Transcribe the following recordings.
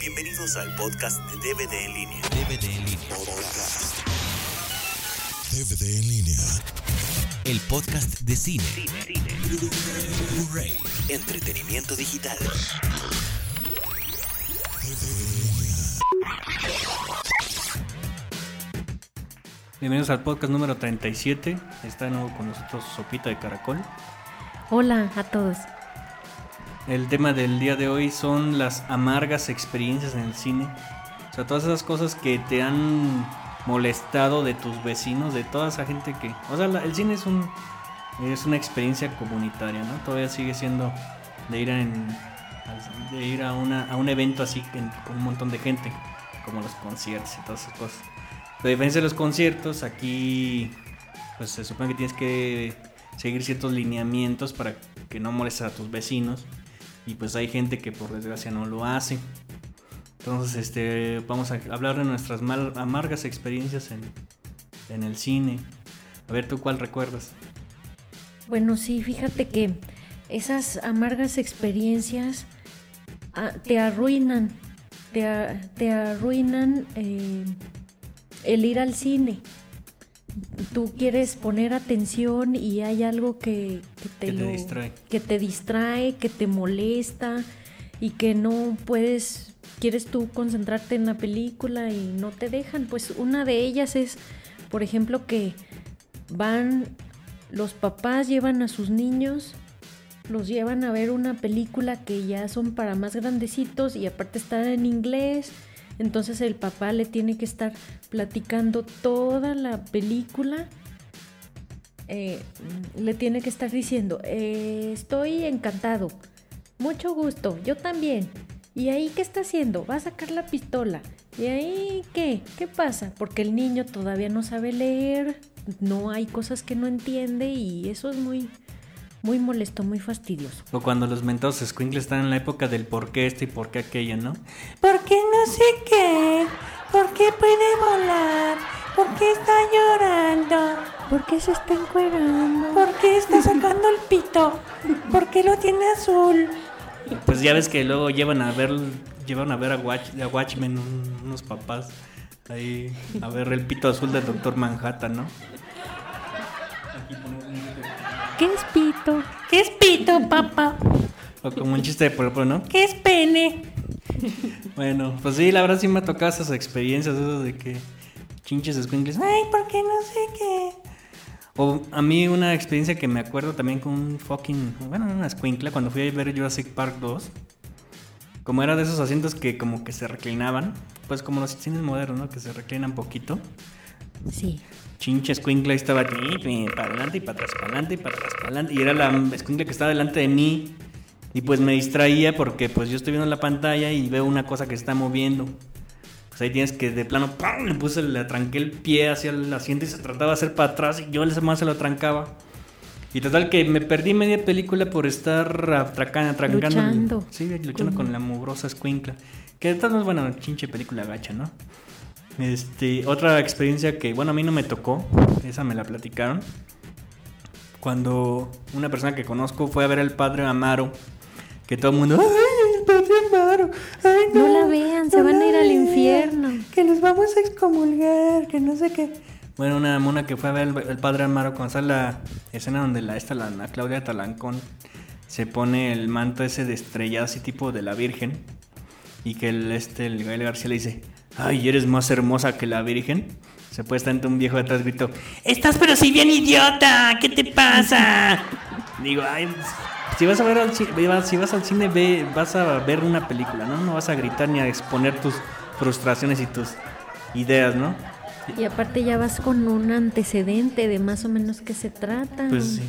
Bienvenidos al podcast de DVD en línea. DVD en línea. Podcast. DVD en línea. El podcast de cine. Blu-ray. Entretenimiento digital. Bienvenidos al podcast número 37. Está de nuevo con nosotros Sopita de Caracol. Hola a todos. El tema del día de hoy son las amargas experiencias en el cine. O sea, todas esas cosas que te han molestado de tus vecinos, de toda esa gente que... O sea, la- el cine es un es una experiencia comunitaria, ¿no? Todavía sigue siendo de ir, en, de ir a, una, a un evento así con un montón de gente, como los conciertos y todas esas cosas. Pero a diferencia de los conciertos, aquí pues se supone que tienes que seguir ciertos lineamientos para que no molestes a tus vecinos. Y pues hay gente que por desgracia no lo hace. Entonces, este, vamos a hablar de nuestras amargas experiencias en, en el cine. A ver, ¿tú cuál recuerdas? Bueno, sí, fíjate que esas amargas experiencias ah, te arruinan, te, te arruinan eh, el ir al cine. Tú quieres poner atención y hay algo que, que te, Que te lo- distrae. que te distrae, que te molesta y que no puedes, quieres tú concentrarte en la película y no te dejan. Pues una de ellas es, por ejemplo, que van, los papás llevan a sus niños, los llevan a ver una película que ya son para más grandecitos y aparte está en inglés. Entonces el papá le tiene que estar platicando toda la película. Eh, le tiene que estar diciendo, "Eh, estoy encantado, mucho gusto, yo también. ¿Y ahí qué está haciendo? Va a sacar la pistola. ¿Y ahí qué? ¿Qué pasa? Porque el niño todavía no sabe leer, no hay cosas que no entiende y eso es muy, muy molesto, muy fastidioso. O cuando los mentados squinkles están en la época del por qué esto y por qué aquello, ¿no? ¿Por qué no sé qué? ¿Por qué puede volar? ¿Por qué está llorando? ¿Por qué se está encuerando? ¿Por qué está sacando el pito? ¿Por qué lo tiene azul? Pues ya ves que luego llevan a ver, llevan a ver a, Watch, a Watchmen un- unos papás ahí a ver el pito azul del Doctor Manhattan, ¿no? ¿Qué es pito? ¿Qué es pito, papá? O como un chiste de pueblo, ¿no? ¿Qué es pene? Bueno, pues sí, la verdad sí me ha tocado esas experiencias, eso de que chinches squinkles. Ay, ¿por qué no sé qué? O a mí una experiencia que me acuerdo también con un fucking, bueno, una escuincla cuando fui a ver Jurassic Park 2. Como era de esos asientos que como que se reclinaban, pues como los cines modernos, ¿no? Que se reclinan poquito. Sí. Chinche escuincla estaba aquí, para adelante y para atrás, para adelante y para atrás, para adelante. Y era la escuincla que estaba delante de mí. Y pues me distraía porque pues yo estoy viendo la pantalla y veo una cosa que se está moviendo. Pues ahí tienes que de plano, ¡pam! Le puse, le atranqué el pie hacia el asiento y se trataba de hacer para atrás y yo más se lo atrancaba. Y total que me perdí media película por estar atracando, atrancando. Luchando. Sí, luchando con la mugrosa escuincla. Que de todas maneras, bueno, chinche película gacha, ¿no? Este, otra experiencia que, bueno, a mí no me tocó, esa me la platicaron. Cuando una persona que conozco fue a ver al padre Amaro, que todo el mundo, ¡ay, el padre Amaro! ¡Ay, No la vean, se no van a ir al infierno. Que los vamos a excomulgar, que no sé qué. Bueno, una mona que fue a ver el, el padre Amaro cuando sale la escena donde la, esta, la, la Claudia Talancón se pone el manto ese de estrellado así tipo de la Virgen y que el, este, el Gael García le dice, ay, eres más hermosa que la Virgen. Se puede estar un viejo atrás grito, Estás pero si bien idiota, ¿qué te pasa? digo, ay, si vas a ver al cine, si vas al cine ve, vas a ver una película, ¿no? No vas a gritar ni a exponer tus frustraciones y tus ideas, ¿no? Y aparte ya vas con un antecedente de más o menos qué se trata. Pues sí.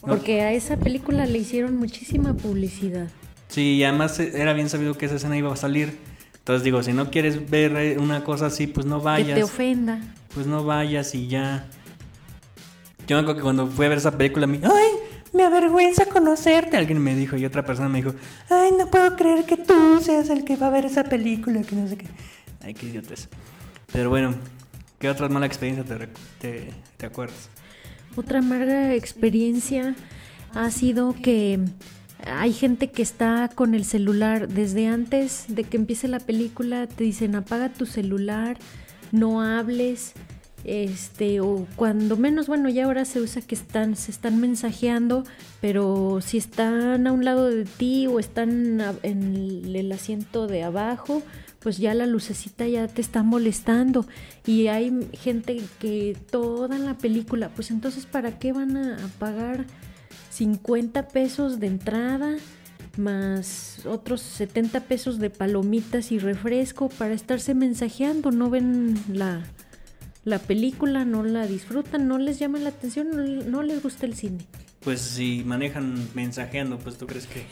Porque a esa película le hicieron muchísima publicidad. Sí, y además era bien sabido que esa escena iba a salir. Entonces digo, si no quieres ver eh, una cosa así, pues no Que vayas. te ofenda. Pues no vayas y ya. Yo me acuerdo que cuando fui a ver esa película, me, Ay, me avergüenza conocerte. alguien me dijo y otra persona me dijo, Ay, no puedo creer que tú seas el que va a ver esa película, que no sé qué. ay, qué idiotes. Pero bueno, ¿qué otra mala experiencia te, te, te acuerdas? Otra amarga experiencia ha sido que hay gente que está con el celular desde antes de que empiece la película, te dicen apaga tu celular, no hables, este, o cuando menos, bueno, ya ahora se usa que están, se están mensajeando, pero si están a un lado de ti o están en el asiento de abajo, pues ya la lucecita ya te está molestando. Y hay gente que toda la película, pues entonces ¿para qué van a pagar 50 pesos de entrada? más otros 70 pesos de palomitas y refresco para estarse mensajeando, no ven la, la película, no la disfrutan, no les llama la atención, no, les gusta el cine. Pues si manejan mensajeando, pues tú crees que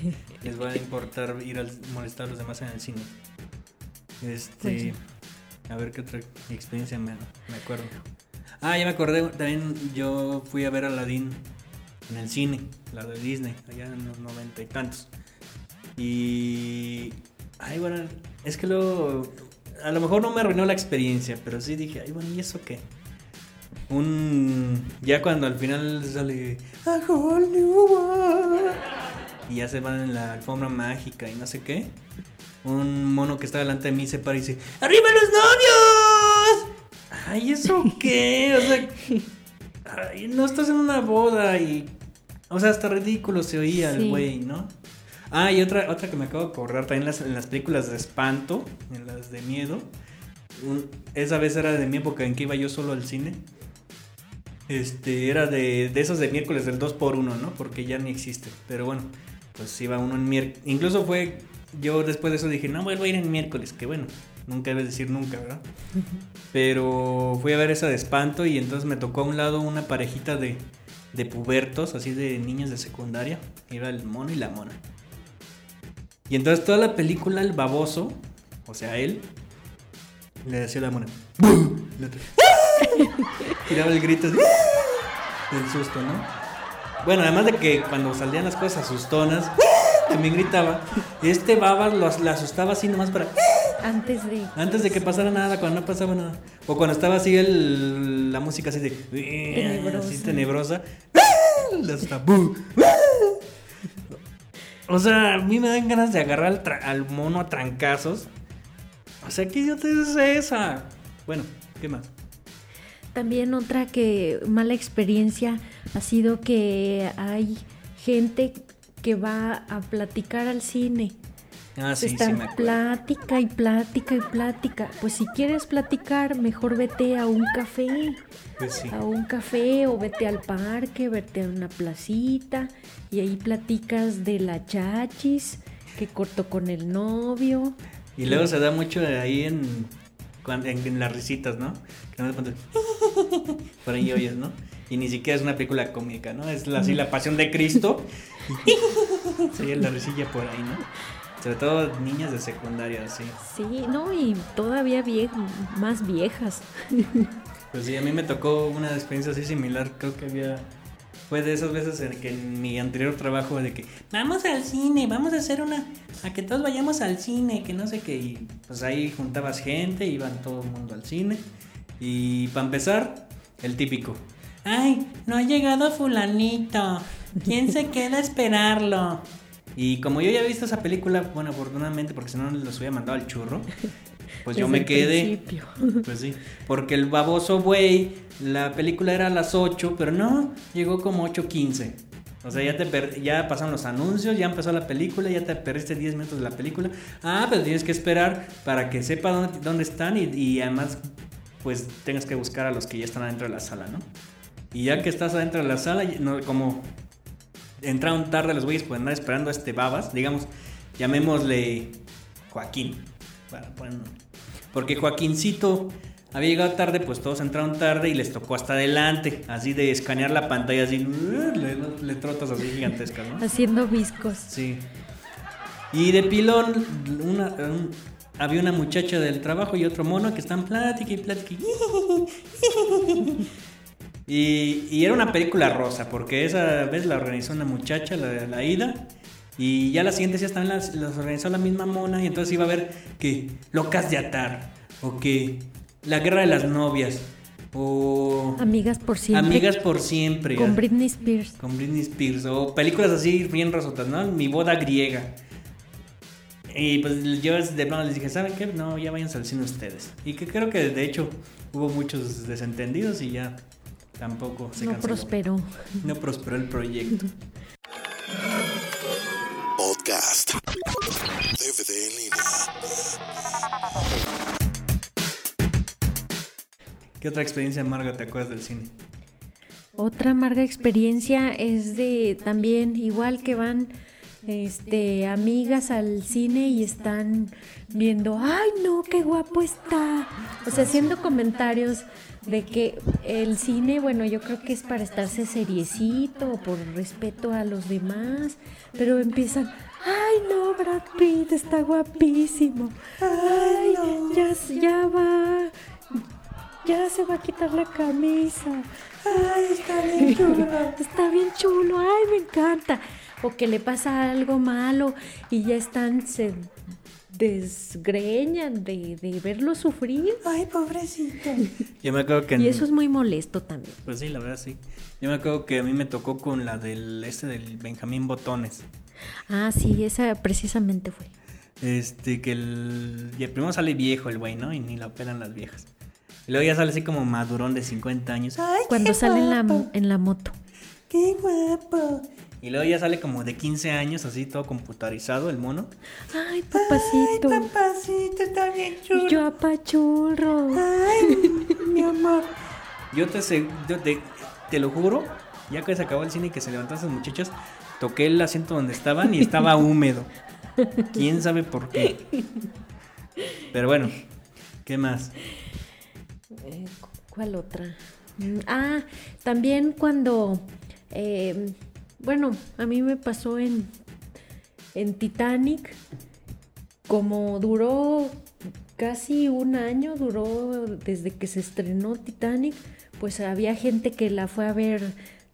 les va a importar ir a molestar a los demás en el cine. Este, pues a ver qué otra experiencia me, me, acuerdo. Ah, ya me acordé, también yo fui a ver a Aladdin en el cine, la de Disney, allá en los noventa y tantos. Y. Ay, bueno, es que luego a lo mejor no me arruinó la experiencia, pero sí dije, ay, bueno, ¿y eso qué? Un. Ya cuando al final sale. A whole new Y ya se van en la alfombra mágica y no sé qué. Un mono que está delante de mí se para y dice: ¡Arriba los novios! Ay, ¿eso qué? O sea. Ay, no estás en una boda y. O sea, hasta ridículo se oía el güey, ¿no? Ah, y otra, otra que me acabo de acordar, también las, en las películas de espanto, en las de miedo. esa vez era de mi época en que iba yo solo al cine. Este, era de, de esos de miércoles del 2x1, ¿no? Porque ya ni existe. Pero bueno, pues iba uno en miércoles. Incluso fue, yo después de eso dije, no, vuelvo a ir en miércoles. Que bueno, nunca debes decir nunca, ¿verdad? Pero fui a ver esa de espanto y entonces me tocó a un lado una parejita de, de pubertos, así de niños de secundaria. Iba el mono y la mona. Y entonces toda la película, el baboso, o sea, él, le decía la moneda. Tiraba el grito del susto, ¿no? Bueno, además de que cuando salían las cosas asustonas, también gritaba. Este babas lo, la asustaba así nomás para. Antes de. Antes de que pasara nada, cuando no pasaba nada. O cuando estaba así el, la música así de. Tenebrosa. Así tenebrosa. Asustaba. O sea, a mí me dan ganas de agarrar al, mono a trancazos. O sea, ¿qué idiota es esa? Bueno, ¿qué más? También otra que mala experiencia ha sido que hay gente que va a platicar al cine. Ah, sí, Están sí me plática y plática y plática. Pues si quieres platicar, mejor vete a un café. Pues sí. A un café o vete al parque, vete a una placita y ahí platicas de la chachis que cortó con el novio. Y luego se da mucho ahí en, en, las risitas, ¿no? Que no por ahí oyes, ¿no? Y ni siquiera es una película cómica, ¿no? Es así la pasión de Cristo. Sería la risilla por ahí, ¿no? Sobre todo niñas de secundaria, sí. Sí, no, y todavía vie más viejas. Pues sí, a mí me tocó una experiencia así similar. Creo que había. Fue de esas veces en que en mi anterior trabajo de que vamos al cine, vamos a hacer una. a que todos vayamos al cine, que no sé qué. Y pues ahí juntabas gente, iban todo el mundo al cine. Y para empezar, el típico. Ay, no ha llegado Fulanito. ¿Quién se queda a esperarlo? Y como yo ya he visto esa película, bueno, afortunadamente, porque si no los hubiera mandado al churro, pues yo me quedé. Pues sí, porque el baboso güey, la película era a las 8, pero no, llegó como 8.15. O sea, ya, te ya pasaron los anuncios, ya empezó la película, ya te perdiste 10 minutos de la película. Ah, pero tienes que esperar para que sepa dónde, dónde están y, y además, pues tengas que buscar a los que ya están adentro de la sala, ¿no? Y ya que estás adentro de la sala, como entraron tarde los güeyes por andar esperando a este babas, digamos, llamémosle Joaquín. porque Joaquincito había llegado tarde, pues todos entraron tarde y les tocó hasta adelante, así de escanear la pantalla, así, le, trotas así gigantescas, ¿no? Haciendo viscos. Sí. Y de pilón, una, había una muchacha del trabajo y otro mono que están plática y plática. Y, era una película rosa, porque esa vez la organizó una muchacha, la, la ida. Y ya la siguiente ya también las, organizó la misma mona. Y entonces iba a ver que Locas de Atar. O que La Guerra de las Novias. O Amigas por siempre. Amigas por siempre. Con Britney Spears. Con Britney Spears. O películas así bien rosotas, ¿no? Mi boda griega. Y pues yo de plano les dije, ¿saben qué? No, ya váyanse al cine ustedes. Y que creo que de hecho hubo muchos desentendidos y ya tampoco se No canceló. prosperó. No prosperó el proyecto. Podcast. DVD en línea. ¿Qué otra experiencia amarga te acuerdas del cine? Otra amarga experiencia es de también igual que van este amigas al cine y están viendo, ay no, qué guapo está. O sea, haciendo comentarios de que el cine, bueno, yo creo que es para estarse seriecito, por respeto a los demás, pero empiezan, ay no, Brad Pitt está guapísimo. Ay, ya, ya va. Ya se va a quitar la camisa. Ay, está bien chulo. Está bien chulo. Ay, me encanta. O que le pasa algo malo y ya están, se desgreñan de, de verlo sufrir. Ay, pobrecito. Yo me acuerdo que... en- Y eso es muy molesto también. Pues sí, la verdad sí. Yo me acuerdo que a mí me tocó con la del este del Benjamín Botones. Ah, sí, esa precisamente fue. Este, que el. Y primero sale viejo el güey, ¿no? Y ni la operan las viejas. Y luego ya sale así como madurón de 50 años. Ay, Cuando qué sale en la, guapo. en la moto. Qué guapo. Y luego ya sale como de 15 años, así todo computarizado el mono. Ay, Ay, papacito. papacito, está bien chulo. Yo apachurro. Ay, mi amor. Yo te, yo te, te lo juro, ya que se acabó el cine y que se levantaron esos muchachos, toqué el asiento donde estaban y estaba húmedo. ¿Quién sabe por qué? Pero bueno, ¿qué más? Eh, ¿Cuál otra? Mm, Ah, también cuando, eh, bueno, a mí me pasó en, en Titanic, como duró casi un año, duró desde que se estrenó Titanic, pues había gente que la fue a ver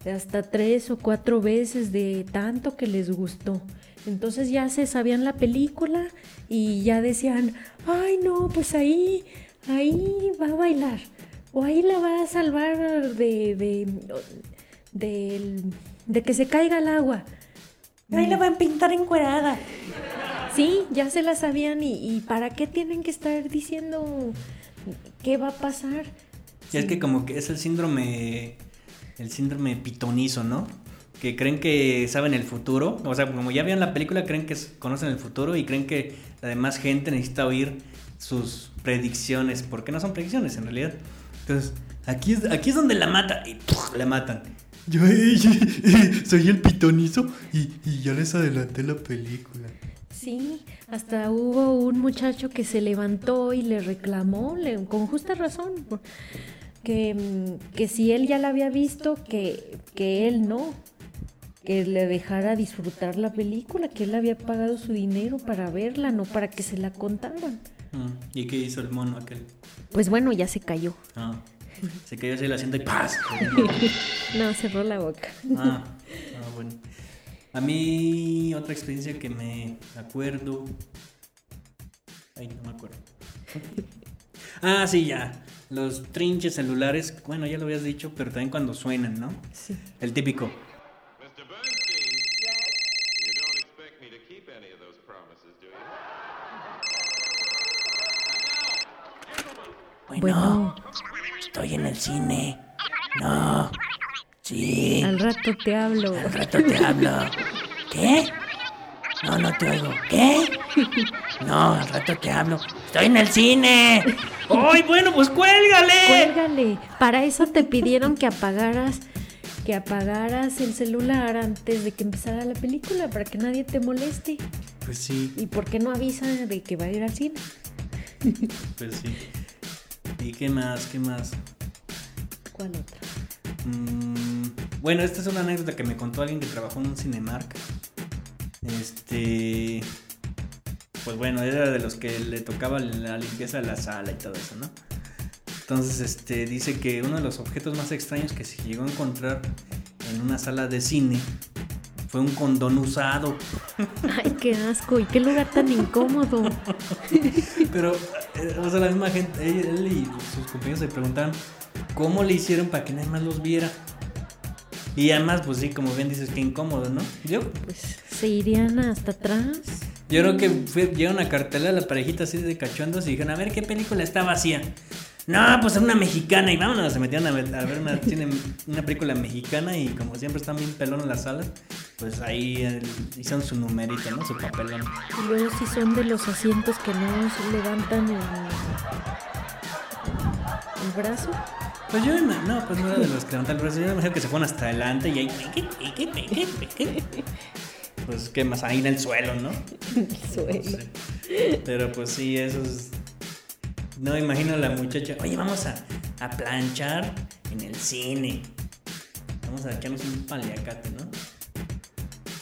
hasta tres o cuatro veces de tanto que les gustó. Entonces ya se sabían la película y ya decían, ay no, pues ahí, ahí va a bailar. O ahí la va a salvar de, de, de que se caiga al agua. Ahí la van a pintar encuerada. Sí, ya se la sabían y, y ¿para qué tienen que estar diciendo qué va a pasar? Y es que como que es el síndrome, el síndrome pitonizo, ¿no? Que creen que saben el futuro, o sea, como ya vieron la película, creen que conocen el futuro y creen que la demás gente necesita oír sus predicciones, porque no son predicciones en realidad. Entonces, aquí es, aquí es donde la mata y ¡puf! la matan. Yo soy el pitonizo y, y ya les adelanté la película. Sí, hasta hubo un muchacho que se levantó y le reclamó, le- con justa razón, que, que si él ya la había visto, que, que él no, que le dejara disfrutar la película, que él había pagado su dinero para verla, no para que se la contaran. Mm, ¿Y qué hizo el mono aquel? Pues bueno, ya se cayó. Ah, se cayó así el asiento y ¡paz! No, cerró la boca. Ah, ah, bueno. A mí otra experiencia que me acuerdo. Ay, no me acuerdo. Ah, sí, ya. Los trinches celulares, bueno, ya lo habías dicho, pero también cuando suenan, ¿no? Sí. El típico. Bueno, Estoy en el cine. No. Sí. al rato te hablo. Al rato te hablo. ¿Qué? No, no te oigo. ¿Qué? No, al rato te hablo. Estoy en el cine. ¡Ay, bueno, pues cuélgale! Cuélgale. Para eso te pidieron que apagaras que apagaras el celular antes de que empezara la película para que nadie te moleste. Pues sí, ¿Y por qué no avisa de que va a ir al cine? pues sí. ¿Y qué más? ¿Qué más? ¿Cuál otra? Mm, bueno, esta es una anécdota que me contó alguien que trabajó en un Cinemark. Este. Pues bueno, era de los que le tocaba la limpieza de la sala y todo eso, ¿no? Entonces, este, dice que uno de los objetos más extraños que se llegó a encontrar en una sala de cine fue un condón usado. Ay, qué asco. ¿Y qué lugar tan incómodo? Pero, eh, o sea, la misma gente, él, y sus compañeros se preguntaban, ¿cómo le hicieron para que nadie más los viera? Y además, pues sí, como bien dices, qué incómodo, ¿no? Yo, Pues se irían hasta atrás. yo creo que fue, llegaron a cartela a la parejita así de cachondos y dijeron, a ver qué película está vacía. No, pues una mexicana y vámonos, se metieron a ver, a ver una, una película mexicana y como siempre están bien pelón en las salas, pues ahí eh, hicieron su numerito, ¿no? Su papelón. Y luego si son de los asientos que no se levantan el, el brazo. Pues yo, no, pues no era de los que levantan el brazo, yo me imagino que se fueron hasta adelante y ahí... Pues qué más, ahí en el suelo, ¿no? el suelo. Pero pues sí, eso es... No imagino a la muchacha, oye, vamos a, a planchar en el cine. Vamos a echarnos un paliacate, ¿no?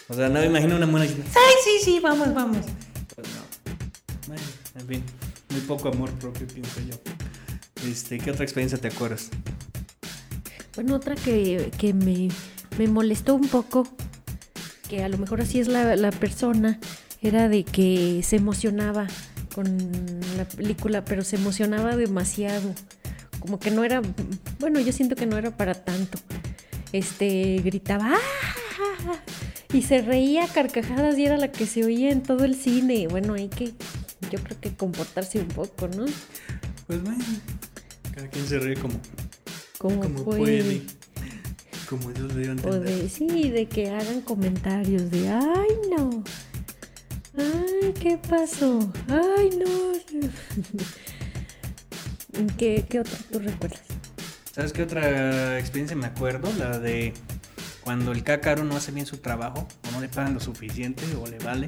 O sea, no me imagino una mona diciendo, ¡ay, sí, sí, vamos, vamos! Pues no. En fin, muy poco amor propio, pienso yo. Este, ¿qué otra experiencia te acuerdas? Bueno, otra que, que me, me molestó un poco, que a lo mejor así es la, la persona, era de que se emocionaba con la película, pero se emocionaba demasiado. Como que no era, bueno, yo siento que no era para tanto. Este, gritaba, ¡ah! Y se reía carcajadas y era la que se oía en todo el cine. Bueno, hay que, yo creo que comportarse un poco, ¿no? Pues bueno, cada quien se ríe como, Como, como puede. puede. Como Dios le dio a O entender. de, sí, de que hagan comentarios de, ay, no. Ay, ¿qué pasó? Ay, no. ¿Qué, qué otra tú recuerdas? ¿Sabes qué otra experiencia me acuerdo? La de cuando el cácaro no hace bien su trabajo, o no le pagan lo suficiente, o le vale.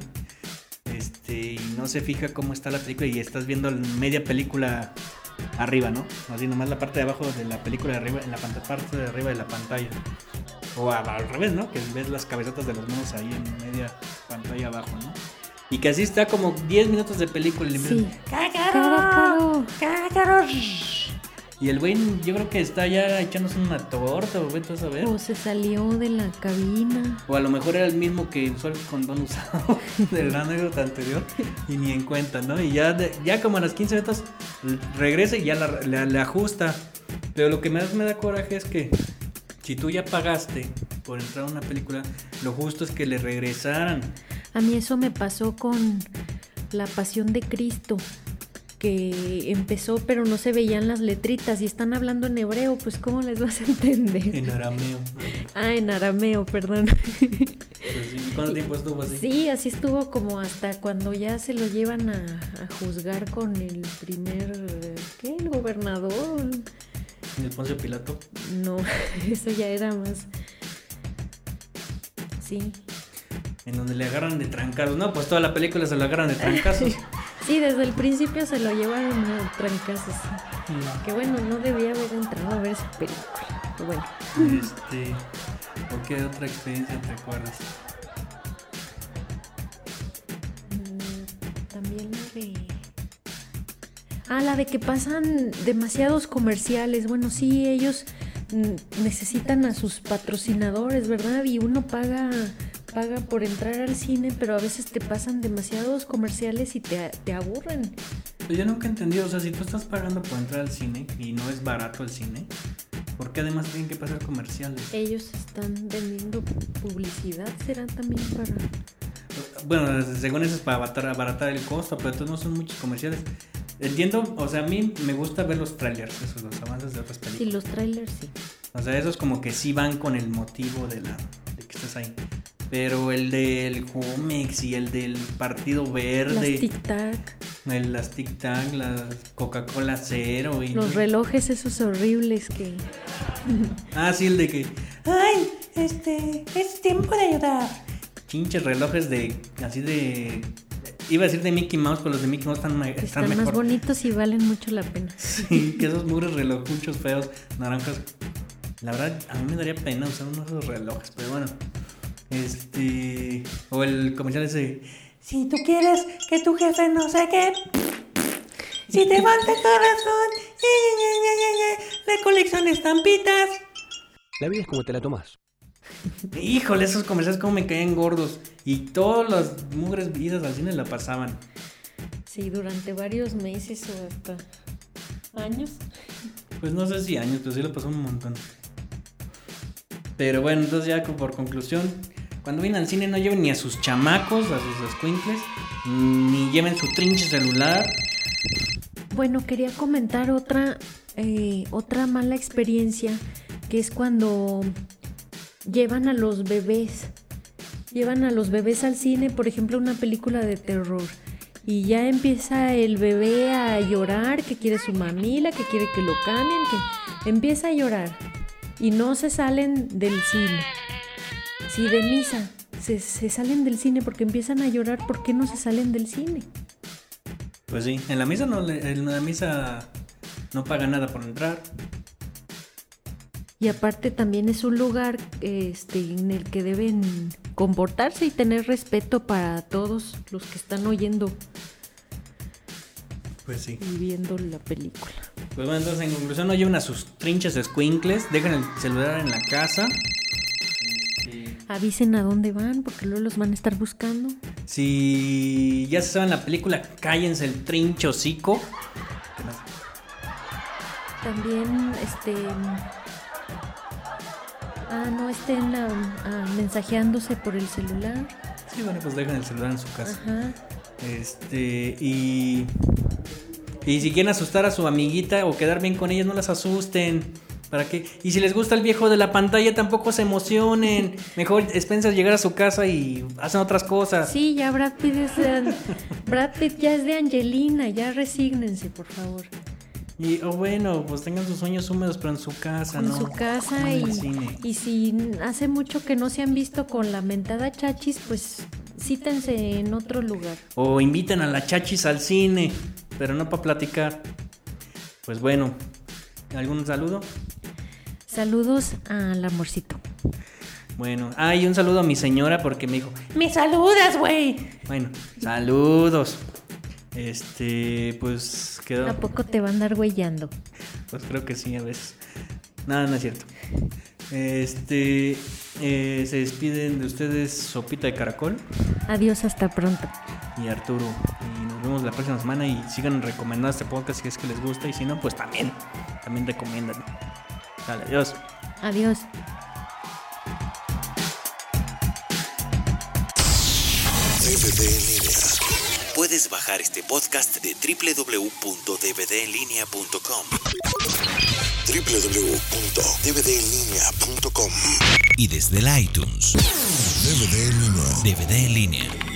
Este, y no se fija cómo está la película y estás viendo media película arriba, ¿no? Así nomás la parte de abajo de la película arriba, en la parte de arriba de la pantalla. O al revés, ¿no? Que ves las cabezotas de los monos ahí en media pantalla abajo, ¿no? Y que así está como 10 minutos de película y le Sí. ¡Cácaro! ¡Cácaro! Y el güey, yo creo que está ya echándose una torta o vete a ver. O se salió de la cabina. O a lo mejor era el mismo que usó el condón usado del gran anécdota anterior y ni en cuenta, ¿no? Y ya, de- ya como a las 15 minutos regresa y ya la- le, le ajusta. Pero lo que más me da coraje es que si tú ya pagaste por entrar a una película, lo justo es que le regresaran. A mí eso me pasó con La Pasión de Cristo, que empezó pero no se veían las letritas y están hablando en hebreo, pues ¿cómo les vas a entender? En arameo. Ah, en arameo, perdón. Pues sí, ¿Cuánto tiempo estuvo así? Sí, así estuvo como hasta cuando ya se lo llevan a, a juzgar con el primer, ¿qué? El gobernador. En el Poncio Pilato. No, eso ya era más. Sí. En donde le agarran de trancazos. No, pues toda la película se lo agarran de trancazos. Sí, desde el principio se lo llevaron a trancazos. Que bueno, no debía haber entrado a ver esa película. Pero bueno. Este, ¿O qué otra experiencia te acuerdas? Mm, También la de. Ah, la de que pasan demasiados comerciales. Bueno, sí, ellos mm, necesitan a sus patrocinadores, ¿verdad? Y uno paga paga por entrar al cine, pero a veces te pasan demasiados comerciales y te, te aburren. Pues yo nunca he entendido, o sea, si tú estás pagando por entrar al cine y no es barato el cine, ¿por qué además tienen que pasar comerciales? Ellos están vendiendo publicidad, será también para... Bueno, según eso es para abaratar, abaratar el costo, pero entonces no son muchos comerciales. Entiendo, o sea, a mí me gusta ver los trailers, esos, los avances de otras Sí, películas. los trailers sí. O sea, esos como que sí van con el motivo de la de que estés ahí. Pero el del Jumex y el del Partido Las Verde, tic-tac, el, las Tic Tac, las Coca-Cola Cero y... los relojes esos horribles que... Ah, sí, el de que... Ay, este, es tiempo de ayudar. Chinches relojes de, así de... Iba a decir de Mickey Mouse, pero los de Mickey Mouse están, están Están mejor. más bonitos y valen mucho la pena. Sí, que esos mugres relojuchos feos, naranjas. La verdad, a mí me daría pena usar uno de esos relojes, pero bueno. Este. O el comercial ese. Si tú quieres que tu jefe no sé qué. Si te falta corazón. ye, ye, ye, ye, ye, Le colección estampitas. La vida es como te la tomas. Híjole, esos comerciales como me caen gordos. Y todas las mugres vidas al cine la pasaban. Sí, durante varios meses o hasta años. Pues no sé si años, pero sí lo pasó un montón. Pero bueno, entonces ya por conclusión, cuando vienen al cine no lleven ni a sus chamacos, a sus squinkles, ni lleven su trinche celular. Bueno, quería comentar otra, eh, otra mala experiencia, que es cuando llevan a los bebés. Llevan a los bebés al cine, por ejemplo, una película de terror. Y ya empieza el bebé a llorar, que quiere su mamila, que quiere que lo cambien, que empieza a llorar. Y no se salen del cine. Si de misa se, se salen del cine porque empiezan a llorar, ¿por qué no se salen del cine? Pues sí, en la misa no, en la misa no paga nada por entrar. Y aparte también es un lugar este, en el que deben comportarse y tener respeto para todos los que están oyendo Pues sí. y viendo la película. Pues bueno, entonces en conclusión no lleven a sus trinches squinkles, dejen el celular en la casa. Avisen a dónde van porque luego los van a estar buscando. Si ya se saben la película, cállense el trincho hocico. También, este... Ah, no estén ah, ah, mensajeándose por el celular. Sí, bueno, pues dejen el celular en su casa. Ajá. Este, y. Y si quieren asustar a su amiguita o quedar bien con ella, no las asusten. ¿Para qué? Y si les gusta el viejo de la pantalla, tampoco se emocionen. Mejor espérense llegar a su casa y hacen otras cosas. Sí, ya Brad Pitt es de, Brad Pitt ya es de Angelina, ya resígnense, por favor. Y, o bueno, pues tengan sus sueños húmedos, pero en su casa, en ¿no? su No casa en y, y si hace mucho que no se han visto con la mentada chachis, pues cítense en otro lugar. O inviten a la chachis al cine, pero no para platicar. Pues bueno, ¿algún saludo? Saludos al amorcito. Bueno, ah, y un saludo a mi señora porque me dijo, ¡Me saludas, güey! bueno, saludos. Este, pues quedó. ¿A poco te va a andar huellando? Pues creo que sí, a veces. Nada, no es cierto. Este, eh, se despiden de ustedes Sopita de Caracol Adiós, hasta pronto. y Arturo. Y nos vemos la próxima semana y sigan recomendando este podcast si es que les gusta y si no, pues también, también recomiendan. Dale, adiós. Adiós. DVD en línea. Puedes bajar este podcast de www.dvdenlinea.com www.dvdenlinea.com y desde el iTunes. DVD en línea. DVD en línea.